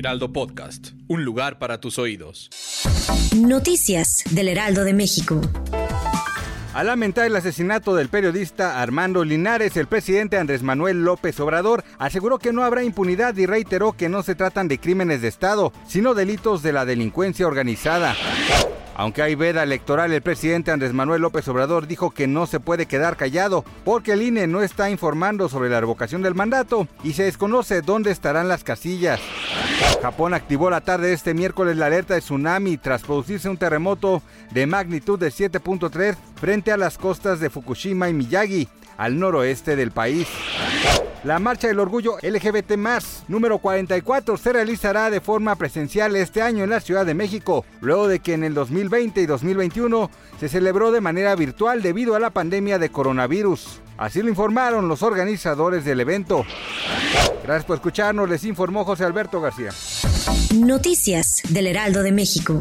Heraldo Podcast, un lugar para tus oídos. Noticias del Heraldo de México. Al lamentar el asesinato del periodista Armando Linares, el presidente Andrés Manuel López Obrador aseguró que no habrá impunidad y reiteró que no se tratan de crímenes de Estado, sino delitos de la delincuencia organizada. Aunque hay veda electoral, el presidente Andrés Manuel López Obrador dijo que no se puede quedar callado porque el INE no está informando sobre la revocación del mandato y se desconoce dónde estarán las casillas. Japón activó la tarde de este miércoles la alerta de tsunami tras producirse un terremoto de magnitud de 7.3 frente a las costas de Fukushima y Miyagi, al noroeste del país. La Marcha del Orgullo LGBT número 44 se realizará de forma presencial este año en la Ciudad de México, luego de que en el 2020 y 2021 se celebró de manera virtual debido a la pandemia de coronavirus. Así lo informaron los organizadores del evento. Gracias por escucharnos, les informó José Alberto García. Noticias del Heraldo de México.